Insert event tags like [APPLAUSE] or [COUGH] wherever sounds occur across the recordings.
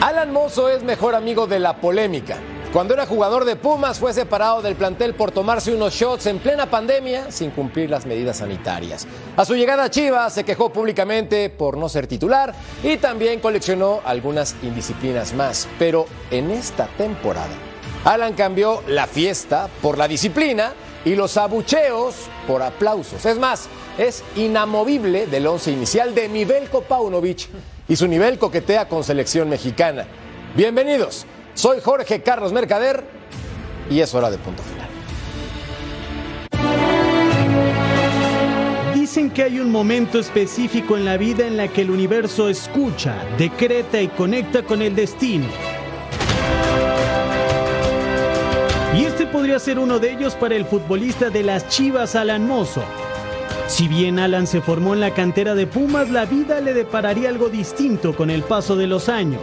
Alan Mozo es mejor amigo de la polémica. Cuando era jugador de Pumas fue separado del plantel por tomarse unos shots en plena pandemia sin cumplir las medidas sanitarias. A su llegada a Chivas se quejó públicamente por no ser titular y también coleccionó algunas indisciplinas más. Pero en esta temporada, Alan cambió la fiesta por la disciplina y los abucheos por aplausos. Es más, es inamovible del once inicial de Mivelko Paunovic y su nivel coquetea con selección mexicana. Bienvenidos. Soy Jorge Carlos Mercader y es hora de punto final. Dicen que hay un momento específico en la vida en la que el universo escucha, decreta y conecta con el destino. Y este podría ser uno de ellos para el futbolista de las Chivas Alan Mozo. Si bien Alan se formó en la cantera de Pumas, la vida le depararía algo distinto con el paso de los años.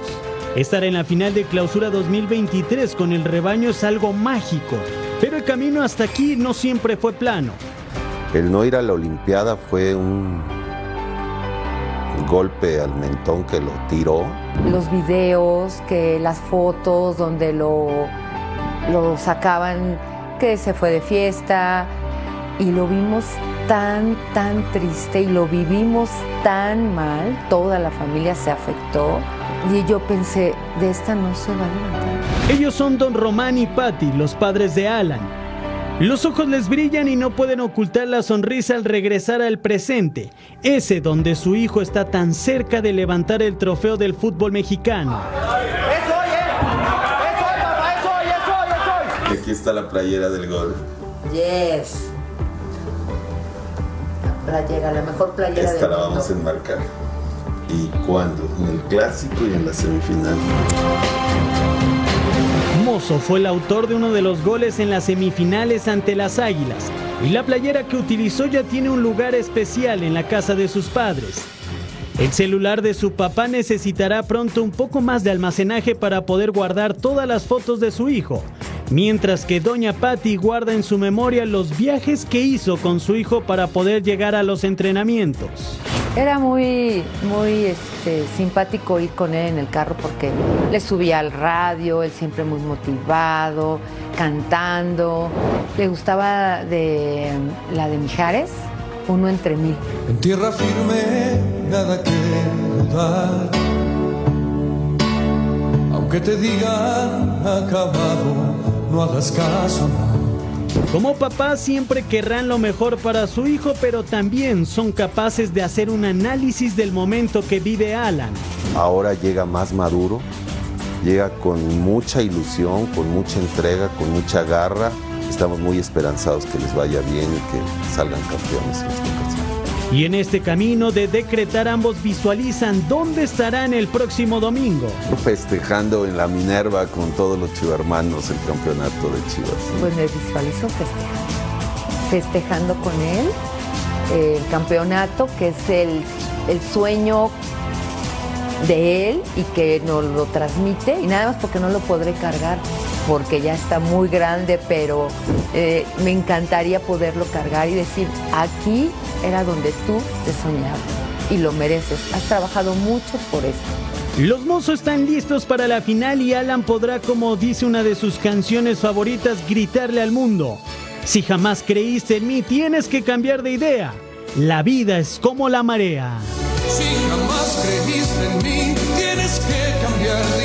Estar en la final de clausura 2023 con el rebaño es algo mágico, pero el camino hasta aquí no siempre fue plano. El no ir a la Olimpiada fue un golpe al mentón que lo tiró. Los videos, que las fotos donde lo, lo sacaban, que se fue de fiesta y lo vimos tan, tan triste y lo vivimos tan mal, toda la familia se afectó y yo pensé, de esta no se va a levantar. Ellos son Don Román y Patty, los padres de Alan. Los ojos les brillan y no pueden ocultar la sonrisa al regresar al presente, ese donde su hijo está tan cerca de levantar el trofeo del fútbol mexicano. ¡Eso hoy, eh! ¡Eso hoy, papá! ¡Eso hoy, eso hoy, eso hoy! Y aquí está la playera del gol. Yes. La playera, la mejor playera Esta del la mundo. vamos a enmarcar. ¿Y cuándo? En el clásico y en la semifinal. Mozo fue el autor de uno de los goles en las semifinales ante las Águilas y la playera que utilizó ya tiene un lugar especial en la casa de sus padres. El celular de su papá necesitará pronto un poco más de almacenaje para poder guardar todas las fotos de su hijo, mientras que Doña Patty guarda en su memoria los viajes que hizo con su hijo para poder llegar a los entrenamientos. Era muy, muy este, simpático ir con él en el carro porque le subía al radio, él siempre muy motivado, cantando. Le gustaba de la de Mijares, uno entre mil. En tierra firme, nada que dudar. Aunque te digan acabado, no hagas caso. Como papás siempre querrán lo mejor para su hijo, pero también son capaces de hacer un análisis del momento que vive Alan. Ahora llega más maduro, llega con mucha ilusión, con mucha entrega, con mucha garra. Estamos muy esperanzados que les vaya bien y que salgan campeones en ocasión. Y en este camino de decretar ambos visualizan dónde estarán el próximo domingo. Festejando en la Minerva con todos los chivermanos el campeonato de Chivas. Pues me visualizo festejando. Festejando con él eh, el campeonato, que es el, el sueño de él y que nos lo transmite. Y nada más porque no lo podré cargar, porque ya está muy grande, pero eh, me encantaría poderlo cargar y decir, aquí era donde tú te soñabas y lo mereces. Has trabajado mucho por esto. Los mozos están listos para la final y Alan podrá, como dice una de sus canciones favoritas, gritarle al mundo. Si jamás creíste en mí, tienes que cambiar de idea. La vida es como la marea. Si jamás creíste en mí, tienes que cambiar de idea.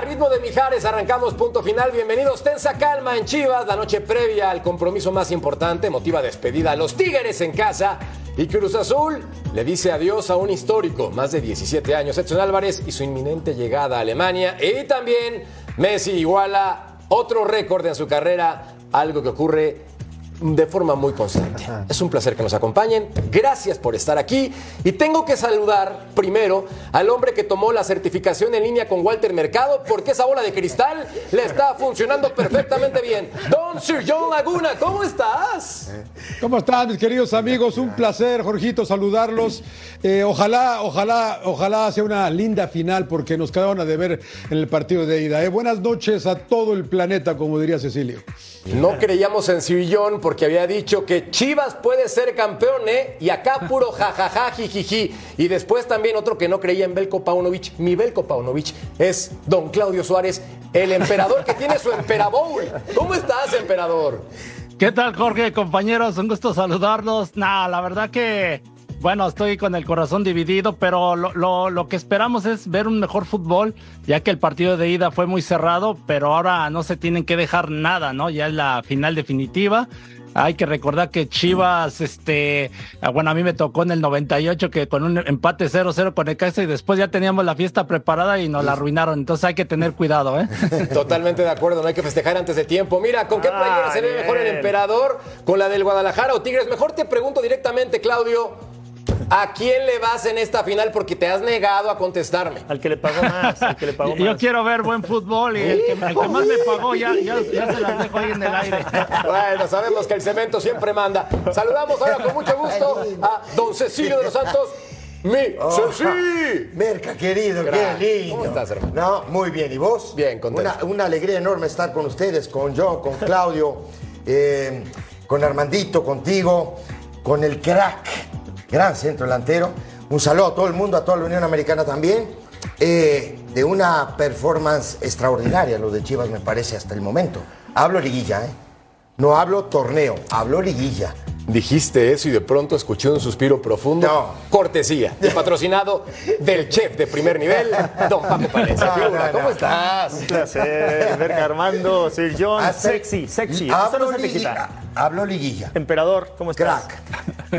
A ritmo de Mijares arrancamos punto final. Bienvenidos, tensa calma en Chivas. La noche previa al compromiso más importante motiva despedida a los Tigres en casa. Y Cruz Azul le dice adiós a un histórico, más de 17 años, Edson Álvarez y su inminente llegada a Alemania. Y también Messi iguala otro récord en su carrera, algo que ocurre de forma muy constante. Es un placer que nos acompañen. Gracias por estar aquí. Y tengo que saludar primero al hombre que tomó la certificación en línea con Walter Mercado, porque esa bola de cristal le está funcionando perfectamente bien. Don Sir John Laguna, ¿cómo estás? ¿Cómo están, mis queridos amigos? Un placer, Jorgito, saludarlos. Eh, ojalá, ojalá, ojalá sea una linda final, porque nos quedaron a deber en el partido de ida. ¿eh? Buenas noches a todo el planeta, como diría Cecilio. No creíamos en John porque había dicho que Chivas puede ser campeón, ¿eh? Y acá [LAUGHS] puro jajaja, jijiji. Y después también otro que no creía en Belko Paunovic, mi Belko Paunovic, es don Claudio Suárez, el emperador que tiene su [LAUGHS] emperabowl. ¿Cómo estás, emperador? ¿Qué tal, Jorge, compañeros? Un gusto saludarlos. Nah, la verdad que, bueno, estoy con el corazón dividido, pero lo, lo, lo, que esperamos es ver un mejor fútbol, ya que el partido de ida fue muy cerrado, pero ahora no se tienen que dejar nada, ¿no? Ya es la final definitiva. Hay que recordar que Chivas, este, bueno, a mí me tocó en el 98 que con un empate 0-0 con el Necaxa y después ya teníamos la fiesta preparada y nos la arruinaron. Entonces hay que tener cuidado, ¿eh? [LAUGHS] Totalmente de acuerdo, no hay que festejar antes de tiempo. Mira, ¿con qué playera ah, se ve mejor el emperador? ¿Con la del Guadalajara o Tigres? Mejor te pregunto directamente, Claudio. ¿A quién le vas en esta final? Porque te has negado a contestarme. Al que le pagó más, al que le pagó [LAUGHS] Yo más. quiero ver buen fútbol y el que, el que más me pagó ya, ya, ya, se las dejo ahí en el aire. [LAUGHS] Bueno, sabemos que el cemento siempre manda. Saludamos ahora con mucho gusto a don Cecilio de los Santos. Mi Oh. Merca, querido, Gracias. qué lindo. ¿Cómo estás, hermano? No, muy bien. ¿Y vos? Bien, contento. Una, una alegría enorme estar con ustedes, con John, con Claudio, eh, con Armandito, contigo, con el crack, gran centro delantero. Un saludo a todo el mundo, a toda la Unión Americana también. Eh, de una performance extraordinaria lo de Chivas, me parece, hasta el momento. Hablo liguilla, ¿eh? No hablo torneo, hablo liguilla. Dijiste eso y de pronto escuché un suspiro profundo. No. Cortesía. Y patrocinado del chef de primer nivel, don Paco. No, no, ¿Cómo no. estás? Un placer, Verga Armando, Sir John, sexy, sexy. Eso Hablo, no se te liguilla, quita. hablo liguilla. Emperador, ¿cómo estás? Crack.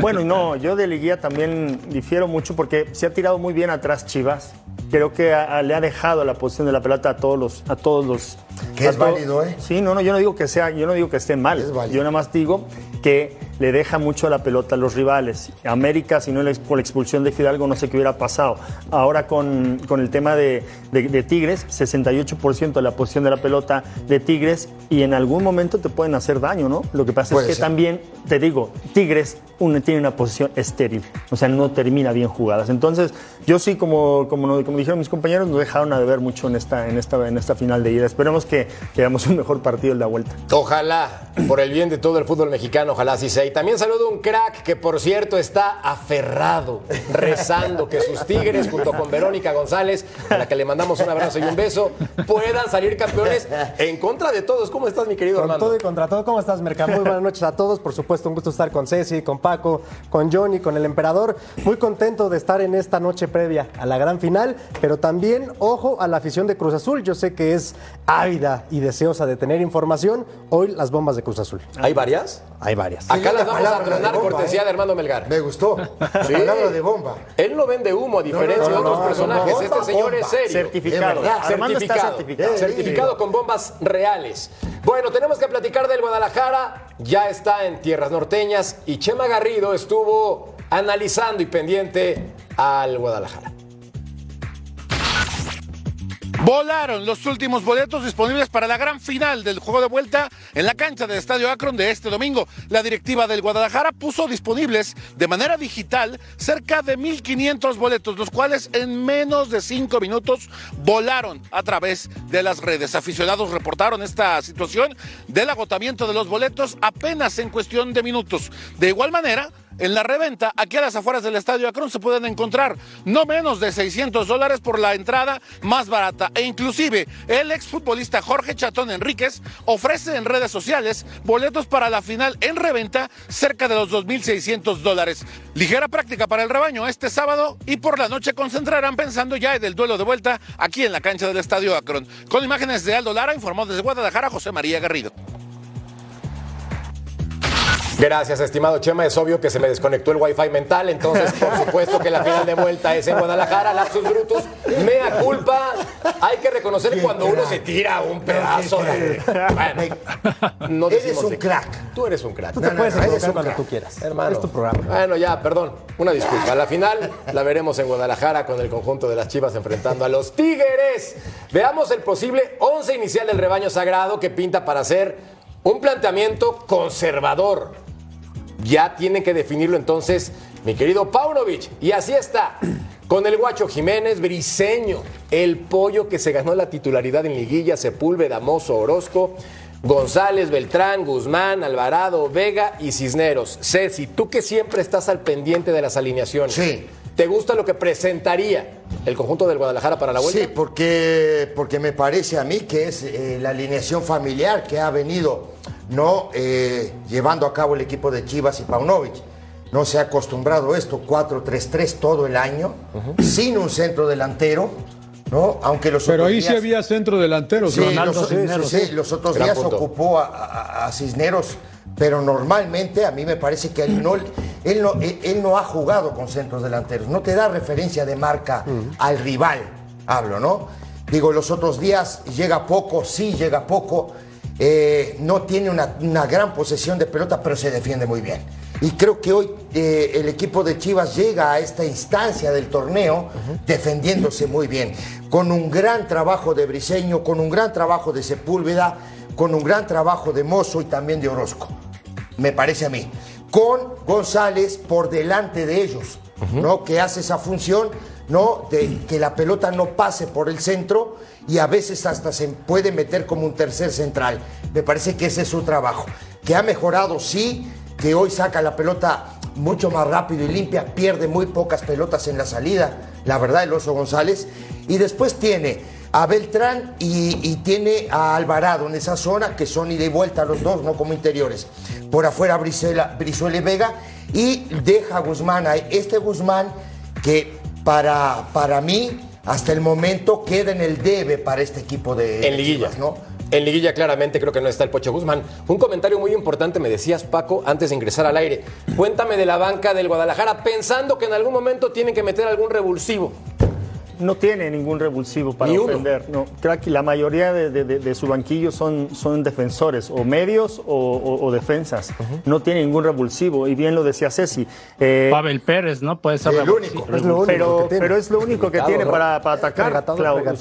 Bueno, no, yo de liguilla también difiero mucho porque se ha tirado muy bien atrás Chivas. Creo que a- a- le ha dejado la posición de la pelota a todos los, a todos los. Que a es válido, ¿eh? Sí, no, no, yo no digo que sea, yo no digo que esté mal. Es válido. Yo nada más digo que le deja mucho la pelota a los rivales. América, si no por la expulsión de Fidalgo, no sé qué hubiera pasado. Ahora con, con el tema de, de- de Tigres, 68% de la posición de la pelota de Tigres y en algún momento te pueden hacer daño, ¿no? Lo que pasa Puede es que ser. también, te digo, Tigres tiene una posición estéril, o sea, no termina bien jugadas. Entonces, yo sí, como, como, como dijeron mis compañeros, nos dejaron a deber mucho en esta, en esta, en esta final de ida. Esperemos que, que hagamos un mejor partido en la vuelta. Ojalá, por el bien de todo el fútbol mexicano, ojalá así sea. También saludo a un crack que, por cierto, está aferrado, rezando que sus tigres, junto con Verónica González, a la que le mandamos un abrazo y un beso, puedan salir campeones en contra de todos. ¿Cómo estás, mi querido Con Armando? todo y contra todo, ¿cómo estás, Merca? Muy buenas noches a todos. Por supuesto, un gusto estar con Ceci, con Paco, con Johnny, con el emperador. Muy contento de estar en esta noche previa a la gran final, pero también, ojo, a la afición de Cruz Azul. Yo sé que es ávida y deseosa de tener información. Hoy las bombas de Cruz Azul. ¿Hay varias? Hay varias. Acá Las la vamos a tronar bomba, cortesía ¿eh? de Armando Melgar. Me gustó. Sí. Palabra de bomba. Él no vende humo, a diferencia No, no, de otros no, personajes. este señor es serio. Certificado. Es verdad. Armando está certificado, certificado. certificado con bombas reales. Bueno, tenemos que platicar del Guadalajara. Ya está en tierras norteñas y Chema Garrido estuvo analizando y pendiente al Guadalajara. Volaron los últimos boletos disponibles para la gran final del juego de vuelta en la cancha del Estadio Akron de este domingo. La directiva del Guadalajara puso disponibles de manera digital cerca de 1.500 boletos, los cuales en menos de cinco minutos volaron a través de las redes. Aficionados reportaron esta situación del agotamiento de los boletos apenas en cuestión de minutos. De igual manera, En la reventa, aquí a las afueras del Estadio Akron se pueden encontrar no menos de 600 dólares por la entrada más barata. E inclusive el exfutbolista Jorge Chatón Enríquez ofrece en redes sociales boletos para la final en reventa cerca de los 2.600 dólares. Ligera práctica para el rebaño este sábado y por la noche concentrarán pensando ya en el duelo de vuelta aquí en la cancha del Estadio Akron. Con imágenes de Aldo Lara, informó desde Guadalajara José María Garrido. Gracias, estimado Chema. Es obvio que se me desconectó el wifi mental, entonces por supuesto que la final de vuelta es en Guadalajara, lapsus brutus, mea culpa. Hay que reconocer cuando uno se tira un pedazo de... Bueno, no Eres un crack. Tú eres un crack. Tú te puedes eres un cuando crack. tú quieras. Hermano. Es tu programa. Bueno, ya, perdón. Una disculpa. La final la veremos en Guadalajara con el conjunto de las Chivas enfrentando a los Tigres. Veamos el posible once inicial del rebaño sagrado que pinta para ser un planteamiento conservador. Ya tienen que definirlo entonces, mi querido Paunovic. Y así está. Con el Guacho Jiménez, Briseño, el pollo que se ganó la titularidad en Liguilla, Sepúlveda, Mozo, Orozco, González, Beltrán, Guzmán, Alvarado, Vega y Cisneros. Ceci, tú que siempre estás al pendiente de las alineaciones. Sí. ¿Te gusta lo que presentaría el conjunto del Guadalajara para la vuelta? Sí, porque, porque me parece a mí que es eh, la alineación familiar que ha venido no eh, llevando a cabo el equipo de Chivas y Paunovic. No se ha acostumbrado a esto, 4-3-3 todo el año, sin un centro delantero, ¿no? Aunque los Pero otros ahí sí días- había centro delantero. Sí, Ronaldo los, Cisneros. sí, sí, los otros Gran días punto. ocupó a, a- a Cisneros, pero normalmente a mí me parece que él no, él, no, él- él no ha jugado con centros delanteros, no te da referencia de marca al rival, hablo, ¿no? Digo, los otros días llega poco, sí llega poco, eh, no tiene una, una gran posesión de pelota, pero se defiende muy bien. Y creo que hoy eh, el equipo de Chivas llega a esta instancia del torneo defendiéndose muy bien, con un gran trabajo de Briseño, con un gran trabajo de Sepúlveda, con un gran trabajo de Mozo y también de Orozco, me parece a mí, con González por delante de ellos, ¿no? Que hace esa función, ¿no? De que la pelota no pase por el centro y a veces hasta se puede meter como un tercer central. Me parece que ese es su trabajo. Que ha mejorado, sí, que hoy saca la pelota mucho más rápido y limpia, pierde muy pocas pelotas en la salida, la verdad, el Oso González. Y después tiene a Beltrán y, y tiene a Alvarado en esa zona, que son ida y vuelta los dos, no como interiores. Por afuera Brizuela, Brizuela y Vega, y deja a Guzmán ahí. Este Guzmán que para, para mí, hasta el momento, queda en el debe para este equipo de En liguilla. Chivas, ¿no? En liguilla claramente creo que no está el Pocho Guzmán. Un comentario muy importante me decías, Paco, antes de ingresar al aire. Cuéntame de la banca del Guadalajara, pensando que en algún momento tienen que meter algún revulsivo. No tiene ningún revulsivo para Ni ofender. No, creo que la mayoría de, de- de- de su banquillo son, son defensores, o medios o, o- o defensas. No tiene ningún revulsivo. Y bien lo decía Ceci. eh, Pavel Pérez, ¿no? Puede ser El único. Es lo único pero, que tiene. pero es lo único que tiene para, para atacar. Regatador, Clau. regate-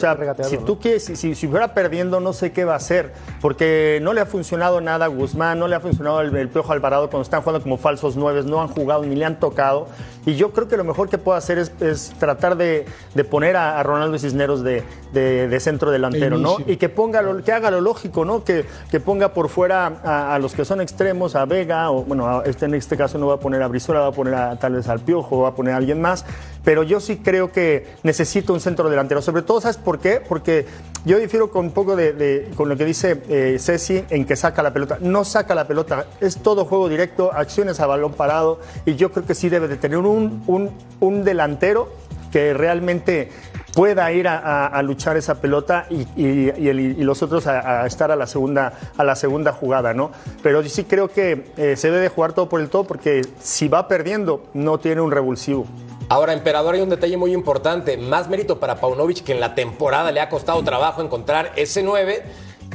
o sea, si tú quieres, si, si, si fuera perdiendo, no sé qué va a hacer. Porque no le ha funcionado nada a Guzmán, no le ha funcionado el, el Piojo Alvarado cuando están jugando como falsos nueves, no han jugado ni le han tocado. Y yo creo que lo mejor que puede hacer es, es tratar de, de poner a, a Ronaldo Cisneros de, de- de centro delantero, ¿no? Y que ponga lo, que haga lo lógico, ¿no? Que, que ponga por fuera a, a los que son extremos, a Vega, o bueno, a- este, en este caso no va a poner a Brizuela, va a poner a, tal vez al Piojo, va a poner a alguien más. Pero yo sí creo que necesito un centro delantero. Sobre todo, ¿sabes por qué? Porque yo difiero con un poco de, de- con lo que dice eh, Ceci en que saca la pelota. No saca la pelota, es todo juego directo, acciones a balón parado. Y yo creo que sí debe de tener un, un, un delantero que realmente pueda ir a, a- a luchar esa pelota y, y- y el- y los otros a, a estar a la segunda a la segunda jugada, ¿no? Pero yo sí creo que eh, se debe de jugar todo por el todo porque si va perdiendo no tiene un revulsivo. Ahora, Emperador, hay un detalle muy importante. Más mérito para Paunovic, que en la temporada le ha costado trabajo encontrar ese 9,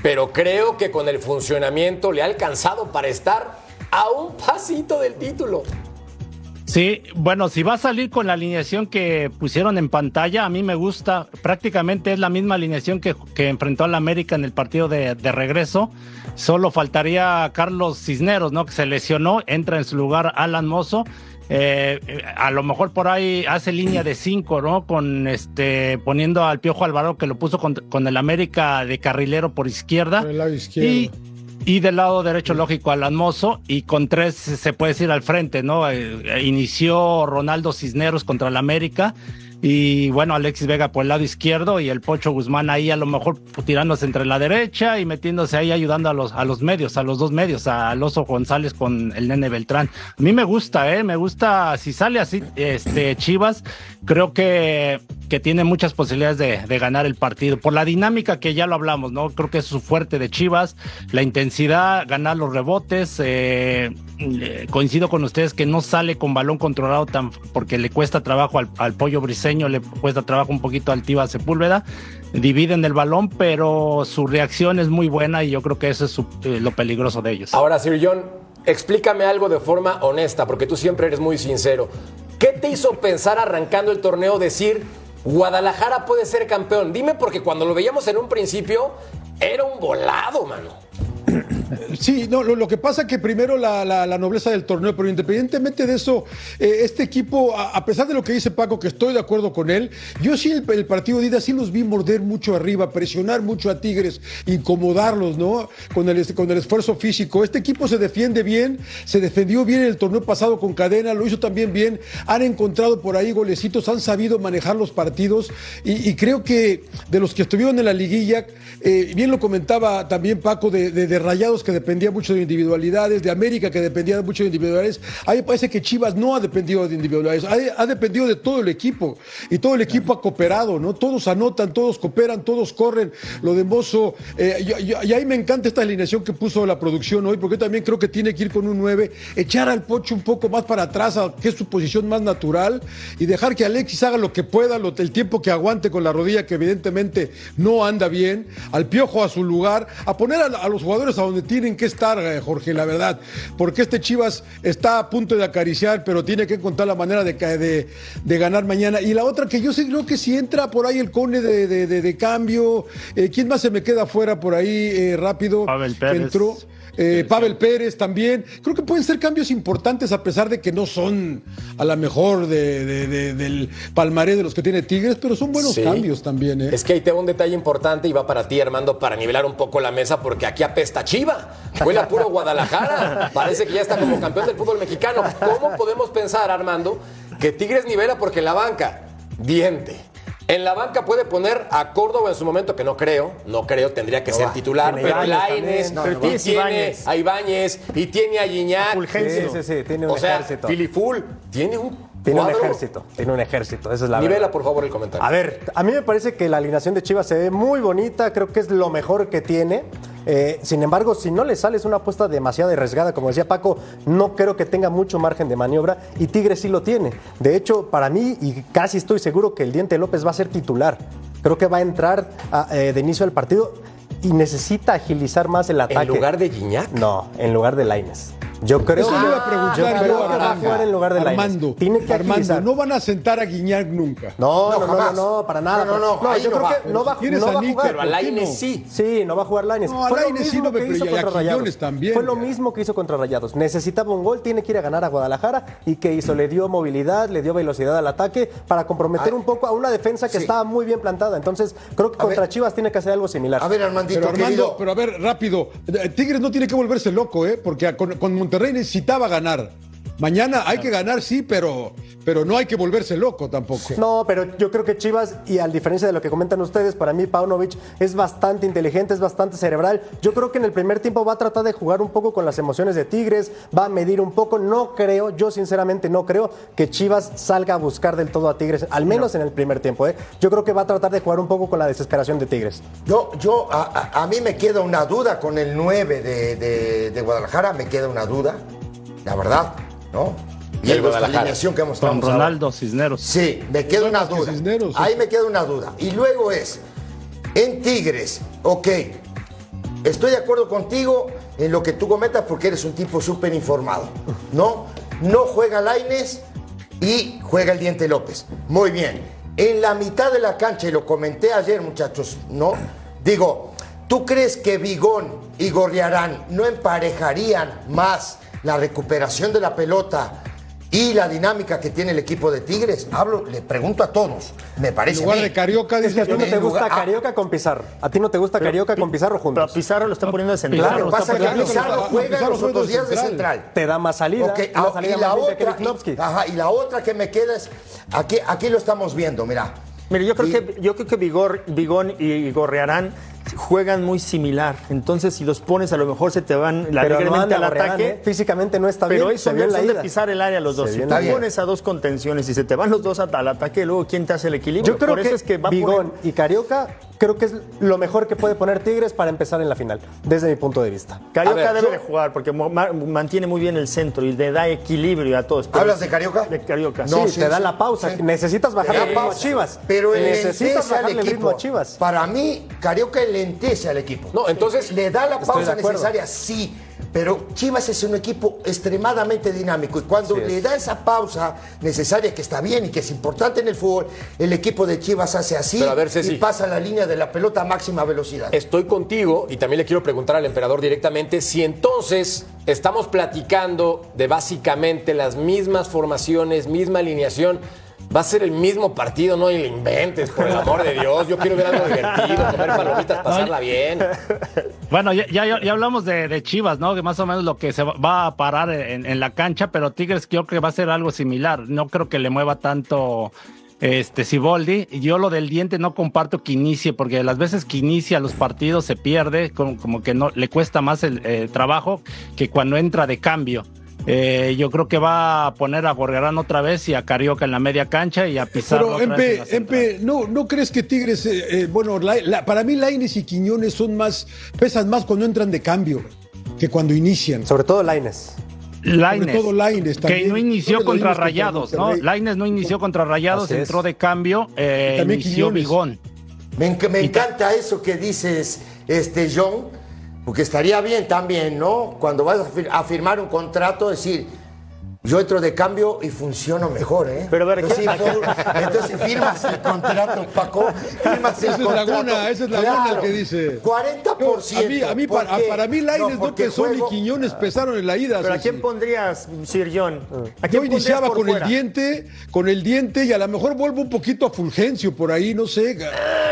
pero creo que con el funcionamiento le ha alcanzado para estar a un pasito del título. Sí, bueno, si va a salir con la alineación que pusieron en pantalla, a mí me gusta. Prácticamente es la misma alineación que, que enfrentó al América en el partido de, de regreso. Solo faltaría Carlos Cisneros, ¿no? Que se lesionó, entra en su lugar Alan Mozo. Eh, eh, a lo mejor por ahí hace línea de cinco, ¿no? Con este poniendo al Piojo Alvaro que lo puso con, con el América de carrilero por izquierda. Por el lado izquierdo. Y Y del lado derecho, lógico, Alan Mozo. Y con tres se puede ir al frente, ¿no? Eh, inició Ronaldo Cisneros contra el América. Y bueno, Alexis Vega por el lado izquierdo y el Pocho Guzmán ahí a lo mejor tirándose entre la derecha y metiéndose ahí ayudando a los, a los medios, a los dos medios, a Alonso González con el nene Beltrán. A mí me gusta, ¿eh? Me gusta, si sale así este Chivas, creo que, que tiene muchas posibilidades de, de ganar el partido. Por la dinámica que ya lo hablamos, ¿no? Creo que es su fuerte de Chivas, la intensidad, ganar los rebotes. Eh, eh, coincido con ustedes que no sale con balón controlado tan, porque le cuesta trabajo al, al pollo le cuesta trabajo un poquito al Tiva Sepúlveda. Dividen el balón, pero su reacción es muy buena y yo creo que eso es eh, lo peligroso de ellos. Ahora, Sir John, explícame algo de forma honesta, porque tú siempre eres muy sincero. ¿Qué te hizo pensar arrancando el torneo decir Guadalajara puede ser campeón? Dime, porque cuando lo veíamos en un principio era un volado, mano. Sí, no, lo, que pasa que primero la, nobleza del torneo, pero independientemente de eso, eh, este equipo, a, pesar de lo que dice Paco, que estoy de acuerdo con él, yo sí el, el partido de ida sí los vi morder mucho arriba, presionar mucho a Tigres, incomodarlos, ¿no? Con el, con el esfuerzo físico. Este equipo se defiende bien, se defendió bien en el torneo pasado con cadena, lo hizo también bien, han encontrado por ahí golecitos, han sabido manejar los partidos y, y creo que de los que estuvieron en la liguilla, eh, bien lo comentaba también Paco de, de- de Rayados que dependía mucho de individualidades, de América que dependía mucho de individualidades. A mí me parece que Chivas no ha dependido de individualidades, ha, dependido de todo el equipo y todo el equipo ha cooperado, ¿no? Todos anotan, todos cooperan, todos corren. Lo de Mozo, eh, yo- yo- y ahí me encanta esta alineación que puso la producción hoy, porque también creo que tiene que ir con un 9, echar al Pocho un poco más para atrás, a- que es su posición más natural, y dejar que Alexis haga lo que pueda, el tiempo que aguante con la rodilla, que evidentemente no anda bien, al Piojo a su lugar, a poner a, a los jugadores a donde tienen que estar, eh, Jorge, la verdad, porque este Chivas está a punto de acariciar, pero tiene que encontrar la manera de, de, de ganar mañana. Y la otra que yo sé, creo que si entra por ahí el cone de, de- cambio, eh, ¿quién más se me queda fuera por ahí eh, rápido? Pavel que Pérez. entró. Eh, Pavel Pérez también. Creo que pueden ser cambios importantes a pesar de que no son a la mejor de- de- de- del palmarés de los que tiene Tigres, pero son buenos Sí. cambios también. ¿eh? Es que ahí te va un detalle importante y va para ti, Armando, para nivelar un poco la mesa, porque aquí apesta Chiva. Huele a puro Guadalajara. Parece que ya está como campeón del fútbol mexicano. ¿Cómo podemos pensar, Armando, que Tigres nivela porque en la banca, diente. En la banca puede poner a Córdoba en su momento, que no creo, no creo, tendría que No ser va. titular, Tiene pero también. No, tiene a Ibáñez, y tiene a Gignac. Fulgencio. Sí, sí, sí, tiene un o sea. Filiful, tiene un Tiene un ejército, tiene un ejército, esa es la Nivela, verdad. por favor, el comentario. A ver, a mí me parece que la alineación de Chivas se ve muy bonita, creo que es lo mejor que tiene. Eh, sin embargo, si no le sale es una apuesta demasiado arriesgada, como decía Paco, no creo que tenga mucho margen de maniobra y Tigres sí lo tiene. De hecho, para mí, y casi estoy seguro que el Diente López va a ser titular. Creo que va a entrar a- eh, de inicio al partido y necesita agilizar más el ataque. lugar de Guiñac? No, en lugar de Laines. Yo creo, Eso le iba a preguntar yo yo creo a que va a Armando. jugar en lugar de Lainez. Armando, Tiene que Armando, agilizar. no van a sentar a Guiñac nunca. No, no, no, no, jamás. no, para nada. No, no, no, ahí yo no creo va. que no va, no a va a jugar. pero a Lainez sí. Sí, no va a jugar Lainez. No, a Fue lo Lainez sí, mismo no, que pero hizo y a Rayados. también, Fue lo ya. mismo que hizo contra Rayados. Necesitaba un gol, tiene que ir a ganar a Guadalajara y que hizo, le dio movilidad, le dio velocidad al ataque para comprometer un poco a una defensa que sí. estaba muy bien plantada. Entonces, creo que contra ver. Chivas tiene que hacer algo similar. A ver, Armandito, Pero Armando, querido. pero a ver, rápido. Eh, Tigres no tiene que volverse loco, ¿eh? Porque con, con Monterrey necesitaba ganar. Mañana hay que ganar, sí, pero, pero no hay que volverse loco tampoco. No, pero yo creo que Chivas, y a diferencia de lo que comentan ustedes, para mí Paunovic es bastante inteligente, es bastante cerebral. Yo creo que en el primer tiempo va a tratar de jugar un poco con las emociones de Tigres, va a medir un poco. No creo, yo sinceramente no creo que Chivas salga a buscar del todo a Tigres, al menos en el primer tiempo. ¿eh? Yo creo que va a tratar de jugar un poco con la desesperación de Tigres. Yo, yo a, a- a mí me queda una duda con el 9 de, de- de Guadalajara, me queda una duda, la verdad, ¿no? Y Guadalajara. alineación que Con mostramos ahora. Ronaldo Cisneros. Sí, me queda una duda. Cisneros, sí. Ahí me queda una duda. Y luego es, en Tigres, ok, estoy de acuerdo contigo en lo que tú comentas porque eres un tipo súper informado, ¿no? No juega Laines y juega el Diente López. Muy bien. En la mitad de la cancha, y lo comenté ayer, muchachos, ¿no? Digo, ¿tú crees que Vigón y Gorriarán no emparejarían más la recuperación de la pelota y la dinámica que tiene el equipo de Tigres, hablo, le pregunto a todos, me parece En lugar de Carioca, Es que a ti no te gusta lugar- ah, Carioca con Pizarro. A ti no te gusta Carioca con Pizarro juntos. Pero a Pizarro lo están poniendo de central. Lo que pasa es que Pizarro Pizarro juega- Pizarro los otros días de central. Te da más salida. Ah, salida y la otra, y, ajá, y la otra que me queda es, aquí, aquí lo estamos viendo, mira. Mire, yo creo Y- que yo creo que Vigor, Vigón y Gorrearán juegan muy similar. Entonces, si los pones, a lo mejor se te van la- Pero no anda al ataque. ¿eh? Físicamente no está Pero bien. eso vio en la son de pisar el área los dos. Si tú la pones a dos contenciones y se te van los dos al ataque, luego ¿quién te hace el equilibrio? Yo creo Por eso que, es que va Bigón poner- y Carioca creo que es lo mejor que puede poner Tigres para empezar en la final, desde mi punto de vista. Carioca ver, debe yo- de jugar porque mantiene muy bien el centro y le da equilibrio a todos. Pero ¿Hablas de Carioca? De Carioca. No, sí, sí, te da sí. la pausa. Sí. Necesitas bajar Te da el ritmo a pausa. Chivas. Pero el Necesitas bajarle el ritmo equipo. a Chivas. Para mí, Carioca al equipo. No, entonces- Le da la pausa necesaria, sí. Pero Chivas es un equipo extremadamente dinámico y cuando le da esa pausa necesaria que está bien y que es importante en el fútbol, el equipo de Chivas hace así a ver, Ceci. y pasa la línea de la pelota a máxima velocidad. Estoy contigo y también le quiero preguntar al emperador directamente si entonces estamos platicando de básicamente las mismas formaciones, misma alineación. Va a ser el mismo partido, no le inventes, por el amor de Dios. Yo quiero ver algo divertido, comer palomitas, pasarla bien. Bueno, ya, ya, ya hablamos de, de Chivas, ¿no? Que más o menos lo que se va- a parar en, en la cancha, pero Tigres creo que va a ser algo similar. No creo que le mueva tanto este Siboldi. Yo lo del diente no comparto que inicie, porque las veces que inicia los partidos se pierde, como, como que no le cuesta más el eh, trabajo que cuando entra de cambio. Eh, yo creo que va a poner a Gorgarán otra vez y a Carioca en la media cancha y a Pizarro. Pero, Empe. Empe, ¿no, ¿no crees que Tigres, eh, eh, bueno, la- la- para mí Laines y Quiñones son más, pesan más cuando entran de cambio que cuando inician. Sobre todo Laines. Lainez, todo Lainez que no inició contra Rayados, ¿no? Laines no inició contra Rayados, entró de cambio, eh, Y también inició Quiñones. Bigón. Me, me encanta eso que dices, este John, porque estaría bien también, ¿no? Cuando vas a, fir- a firmar un contrato, decir, yo entro de cambio y funciono mejor, ¿eh? Pero a ver, entonces, ¿qué- entonces firmas el contrato, Paco, firmas el Esa es contrato. Laguna, esa es Laguna el que dice. 40%. a mí, a mí, para, para mí Laines no, porque pesó juego- ni Quiñones pesaron en la ida. ¿Pero a quién pondrías, Sir John? ¿A quién Yo iniciaba con fuera? el diente, con el diente y a lo mejor vuelvo un poquito a Fulgencio por ahí, no sé.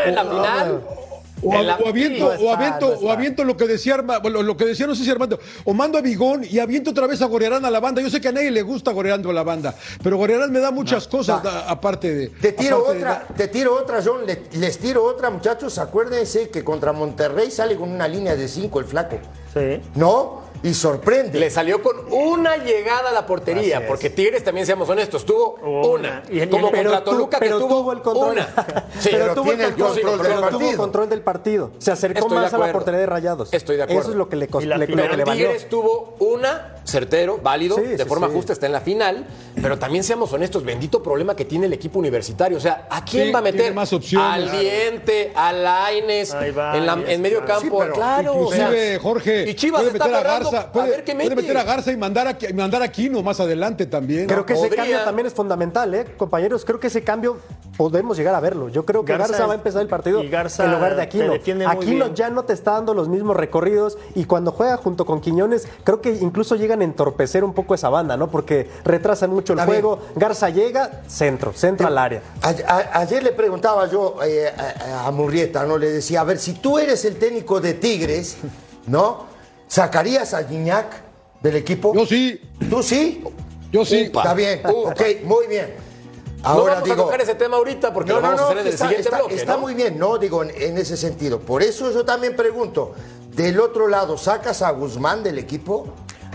En la final. O, o aviento, No o, aviento, no o aviento lo que decía Arma- bueno, lo que decía, no sé si Armando, o mando a Bigón y aviento otra vez a Gorearán a la banda. Yo sé que a nadie le gusta Goreando a la banda, pero Gorearán me da muchas cosas a- aparte de. Te tiro de otra, te tiro otra, John. le- les tiro otra, muchachos. Acuérdense que contra Monterrey sale con una línea de 5 el flaco. Sí. ¿No? Y sorprende. Le salió con una llegada a la portería, Así es. porque Tigres también seamos honestos, tuvo una. Una. Y en- Como pero contra Toluca que pero tuvo tuvo el control. una. [LAUGHS] Sí, pero tuvo el control, control pero del tuvo partido. control del partido. Se acercó Estoy más a la portería de Rayados. Estoy de acuerdo. Eso es lo que le, costó, Pero. Tigres tuvo una, certero, válido, Sí, de sí, forma sí. justa, está en la final, pero también seamos honestos, bendito problema que tiene el equipo universitario. O sea, ¿a quién Sí, va a meter? más opciones. Al Diente, a Laines, en, la- ahí en medio campo, Sí, pero claro. o sea, Inclusive, Jorge, y Chivas está a puede, ver qué puede mete. meter a Garza y mandar a, mandar a Quino más adelante también. Creo que ese podría. cambio también es fundamental, ¿eh? Compañeros, creo que ese cambio podemos llegar a verlo. Yo creo que Garza va a empezar el partido y Garza en lugar de Aquino. Aquino bien. ya no te está dando los mismos recorridos y cuando juega junto con Quiñones, creo que incluso llegan a entorpecer un poco esa banda, ¿no? Porque retrasan mucho el bien. juego. Garza llega, centro, centro al área. A- a- ayer le preguntaba yo eh, a, a Murrieta, ¿no? Le decía, a ver, si tú eres el técnico de Tigres, ¿no? ¿Sacarías a Gignac del equipo? Yo sí, ¿Tú sí? yo sí. Está bien, ok, muy bien. no Ahora vamos digo, a tocar ese tema ahorita porque no, lo no, vamos a hacer en el está, siguiente está- bloque. está ¿no? muy bien, no digo en, en ese sentido. Por eso yo también pregunto, del otro lado, ¿sacas a Guzmán del equipo?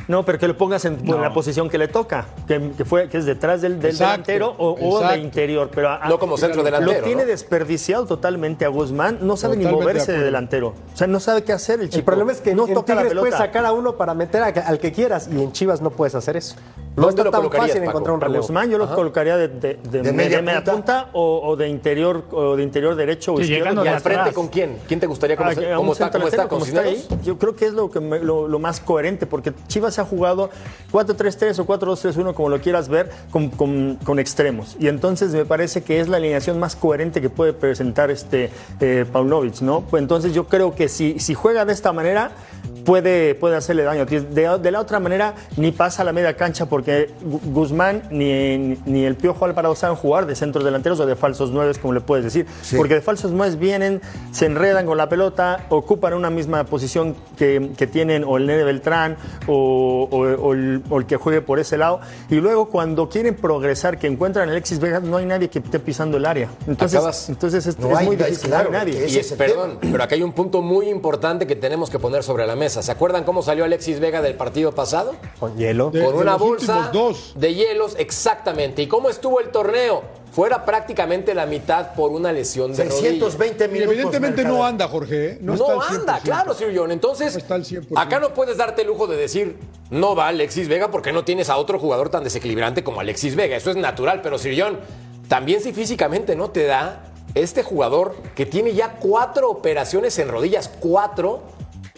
No, pero que lo pongas en, la posición que le toca, que, que fue, que es detrás del, del Exacto, delantero o, o de interior. Pero a- No como centro delantero, Lo tiene ¿no? desperdiciado totalmente a Guzmán, no sabe ni Totalmente moverse de, delantero. O sea, no sabe qué hacer el chico. El problema es que no en toca la Tigres pelota. puedes sacar a uno para meter a- al que quieras y en Chivas no puedes hacer eso. No ¿Dónde está lo tan fácil Paco? encontrar un A relevo. Guzmán yo lo colocaría de, de- de- ¿De media punta? punta, o, o de interior o de interior derecho o Sí, izquierdo. llegando ¿Y al frente atrás. con quién? ¿Quién te gustaría cómo, Ah, cómo un está, cómo está ahí, Yo creo que es lo, que me- lo, lo más coherente, porque Chivas ha jugado 4-3-3 o 4-2-3-1, como lo quieras ver, con, con- con extremos. Y entonces me parece que es la alineación más coherente que puede presentar este eh, Paunovic, ¿no? Pues entonces yo creo que si, si juega de esta manera, puede, puede hacerle daño. De, de la otra manera, ni pasa a la media cancha porque Gu- Guzmán ni, ni, el Piojo Alvarado saben jugar de centros delanteros o de falsos nueve, como le puedes decir. Porque de falsos nueve vienen, se enredan con la pelota, ocupan una misma posición que, que tienen o el Nene Beltrán o, o- o el, o el que juegue por ese lado. Y luego cuando quieren progresar, que encuentran a Alexis Vega, no hay nadie que esté pisando el área. Entonces, Acabas- entonces es, es muy difícil, no hay nadie. Y es- perdón, pero acá hay un punto muy importante que tenemos que poner sobre la mesa. ¿Se acuerdan cómo salió Alexis Vega del partido pasado? Con hielo. Con una bolsa de hielos, exactamente. ¿Y cómo estuvo el torneo? Fuera prácticamente la mitad por una lesión de 620 rodilla. Y evidentemente no anda, Jorge. ¿eh? No, No, está al anda, 100%. claro, Sir John. Entonces, está al 100%. acá no puedes darte el lujo de decir, no va Alexis Vega porque no tienes a otro jugador tan desequilibrante como Alexis Vega. Eso es natural, pero Sir John, también si físicamente no te da, este jugador que tiene ya cuatro operaciones en rodillas, cuatro,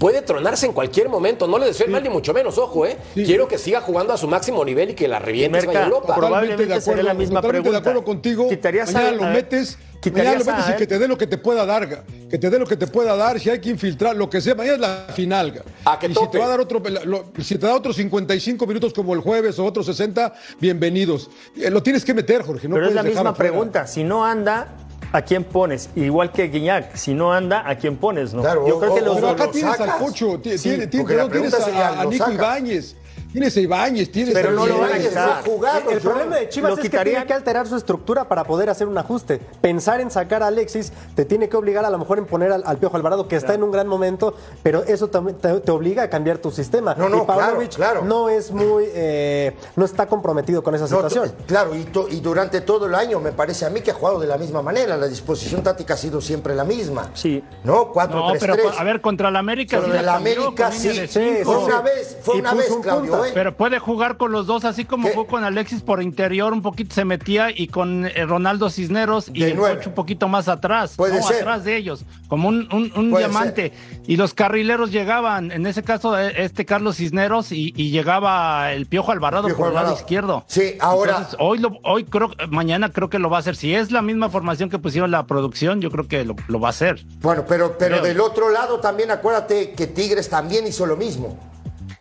puede tronarse en cualquier momento. No le deseo el mal ni mucho menos, ojo, ¿eh? Quiero que siga jugando a su máximo nivel y que la reviente vaya a Europa. Totalmente de acuerdo, la misma totalmente pregunta. de acuerdo contigo. ¿Quitarías mañana a- lo metes, quitarías mañana lo metes a y que te dé lo que te pueda dar, que te dé lo que te pueda dar, si hay que infiltrar, lo que sea, mañana es la final. A que y si tope. te va a dar otro, lo- si te da otros 55 minutos como el jueves o otros 60, bienvenidos. Eh, lo tienes que meter, Jorge. No Pero es la misma pregunta. Si no anda, ¿a quién pones? Igual que Guiñac. Si no anda, ¿a quién pones? ¿no? Claro, Yo creo o- que o- los Pero acá lo tienes sacas. al Cocho, ti- Sí, tiene- tiene- porque la tienes sería, a, a ¿lo Nico? Ibáñez. Tienes a Ibáñez, tienes Pero a no lo van a quitar. jugado, El, problema de Chivas es que tiene que alterar su estructura para poder hacer un ajuste. Pensar en sacar a Alexis te tiene que obligar a lo mejor en poner al, al Piojo Alvarado, que está en un gran momento, pero eso también te, te obliga a cambiar tu sistema. No, no, y Pavlovich claro, claro. no es muy, eh, no está comprometido con esa situación. claro, y, to- y durante todo el año me parece a mí que ha jugado de la misma manera. La disposición táctica ha sido siempre la misma. Sí. ¿No? 4 No, 3 pero 3 con- a ver, contra la América Sobre sí la la América sí. cinco. fue una vez, fue Y una vez, un Claudio. Pero puede jugar con los dos, así como ¿Qué? jugó con Alexis por interior, un poquito se metía y con eh, Ronaldo Cisneros y el coche un poquito más atrás, Puede no, ser. atrás de ellos, como un, un- un Puede diamante. Y los carrileros llegaban, en ese caso eh, este Carlos Cisneros y, y llegaba el Piojo Alvarado Piojo por el lado izquierdo. Sí, ahora- Entonces, hoy, lo, hoy creo, mañana creo que lo va a hacer. Si es la misma formación que pusieron la producción, yo creo que lo, lo va a hacer. Bueno, pero, pero Creo. del otro lado también acuérdate que Tigres también hizo lo mismo.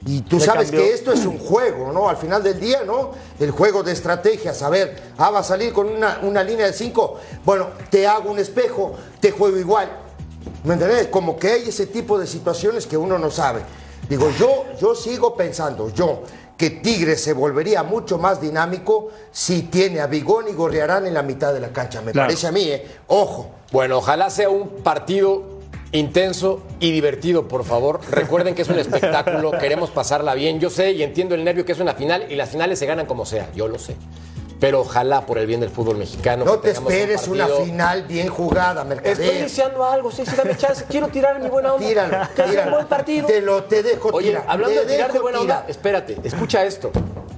Y tú Le sabes cambió. que esto es un juego, ¿no? Al final del día, ¿no? El juego de estrategias. A ver, ah, va a salir con una, una línea de cinco. Bueno, te hago un espejo, te juego igual. ¿Me entendés? Como que hay ese tipo de situaciones que uno no sabe. Digo, yo, yo sigo pensando, yo, que Tigres se volvería mucho más dinámico si tiene a Bigón y Gorriarán en la mitad de la cancha. Me Claro. parece a mí, ¿eh? Ojo. Bueno, ojalá sea un partido intenso y divertido, por favor. Recuerden que es un [LAUGHS] espectáculo, queremos pasarla bien. Yo sé y entiendo el nervio que es una final y las finales se ganan como sea, yo lo sé. Pero ojalá por el bien del fútbol mexicano. No que te un esperes una final bien jugada, Mercader. Estoy deseando algo, sí, sí, dame chance. Quiero tirar mi buena onda. Tíralo, Que sea un tíralo. buen partido. Te lo te dejo Oye, tirar. hablando te de tirar de buena tirar. onda, espérate, escucha esto.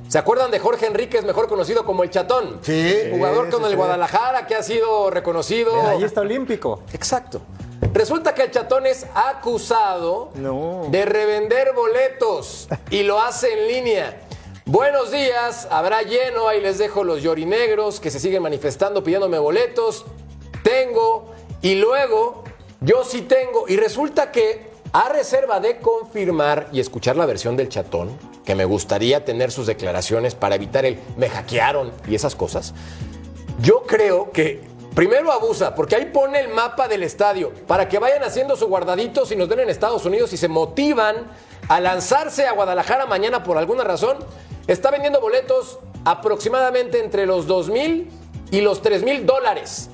¿Se acuerdan de Jorge Enríquez, mejor conocido como el Chatón? Sí. Jugador Sí, con sí, el sí. Guadalajara que ha sido reconocido. Medallista olímpico. Exacto. Resulta que el chatón es acusado No. de revender boletos y lo hace en línea. Buenos días, habrá lleno, ahí les dejo los llorinegros que se siguen manifestando pidiéndome boletos. Tengo y luego yo sí tengo y resulta que a reserva de confirmar y escuchar la versión del chatón, que me gustaría tener sus declaraciones para evitar el me hackearon y esas cosas. Yo creo que primero abusa, porque ahí pone el mapa del estadio, para que vayan haciendo su guardadito si nos ven en Estados Unidos y se motivan a lanzarse a Guadalajara mañana por alguna razón. Está vendiendo boletos aproximadamente entre los 2 mil y los 3 mil dólares.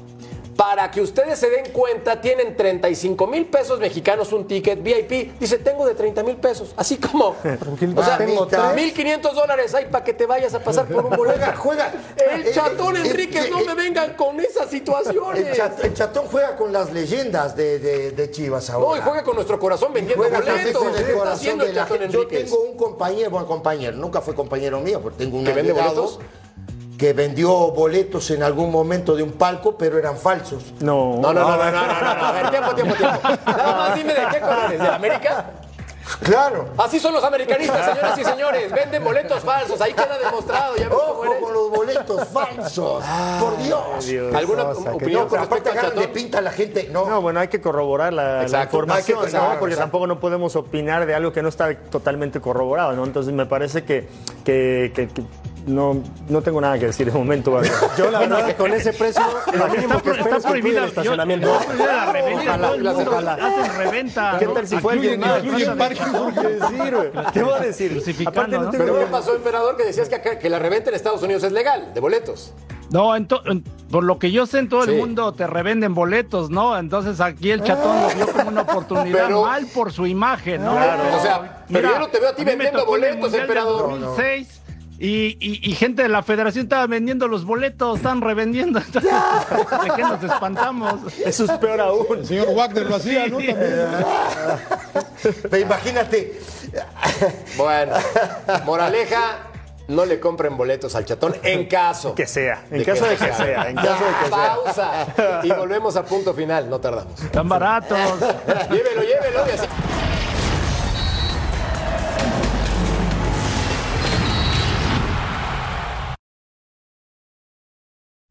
Para que ustedes se den cuenta, tienen 35 mil pesos mexicanos un ticket VIP. Dice, tengo de 30 mil pesos. Así como, [LAUGHS] o sea, tengo tres. 1.500 dólares ahí para que te vayas a pasar por un boleto. Juega, juega. El Eh, chatón eh, Enríquez, eh, no eh, me vengan con esas situaciones. El, chat- el chatón juega con las leyendas de, de- de Chivas ahora. No, y juega con nuestro corazón vendiendo Juega boletos. con el ¿Qué está corazón haciendo de el la chatón gente. Yo tengo un compañero, bueno, compañero, nunca fue compañero mío, porque tengo un ¿Que vende allegado boletos? Que vendió boletos en algún momento de un palco, pero eran falsos. No. No, no, no, no, no, no, no, no. A ver, tiempo, tiempo, tiempo. Nada más dime de qué colores, ¿de América? Claro. Así son los americanistas, señores y señores. Venden boletos falsos. Ahí queda demostrado. ¿Ya Ojo con los boletos falsos. Por Dios. ¿Alguna cosa, que opinión No, con respecto de chatón? pinta a la gente. No, No, bueno, hay que corroborar la, la información, Hay que- ¿no? porque exacto. tampoco no podemos opinar de algo que no está totalmente corroborado, ¿no? Entonces me parece que, que- que- que no, no tengo nada que decir de momento. Gabriel. [LAUGHS] Yo la verdad con ese precio [LAUGHS] lo mínimo que espero es que el estacionamiento. Hacen reventa. ¿Qué tal si fue alguien más? ¿Qué [LAUGHS] voy a decir, Aparte no tengo Pero ¿qué pasó, emperador? Que decías que, acá- que la reventa en Estados Unidos es legal, de boletos. No, en to- en- por lo que yo sé, en todo Sí. el mundo te revenden boletos, ¿no? Entonces aquí el chatón lo vio como una oportunidad Pero- mal por su imagen, ¿no? O sea, pero yo no te veo a ti vendiendo boletos, emperador. 2006, Y, y- y gente de la federación estaba vendiendo los boletos, estaban revendiendo. [LAUGHS] Entonces, ¿De qué nos espantamos? Eso es peor aún. El señor Wagner lo hacía, ¿no? También. Pero imagínate. Bueno, moraleja, no le compren boletos al chatón en caso. Que sea, en caso de que sea, en caso de que sea. Pausa. Y volvemos a punto final, no tardamos. Están baratos. [LAUGHS] llévelo, llévelo. y así-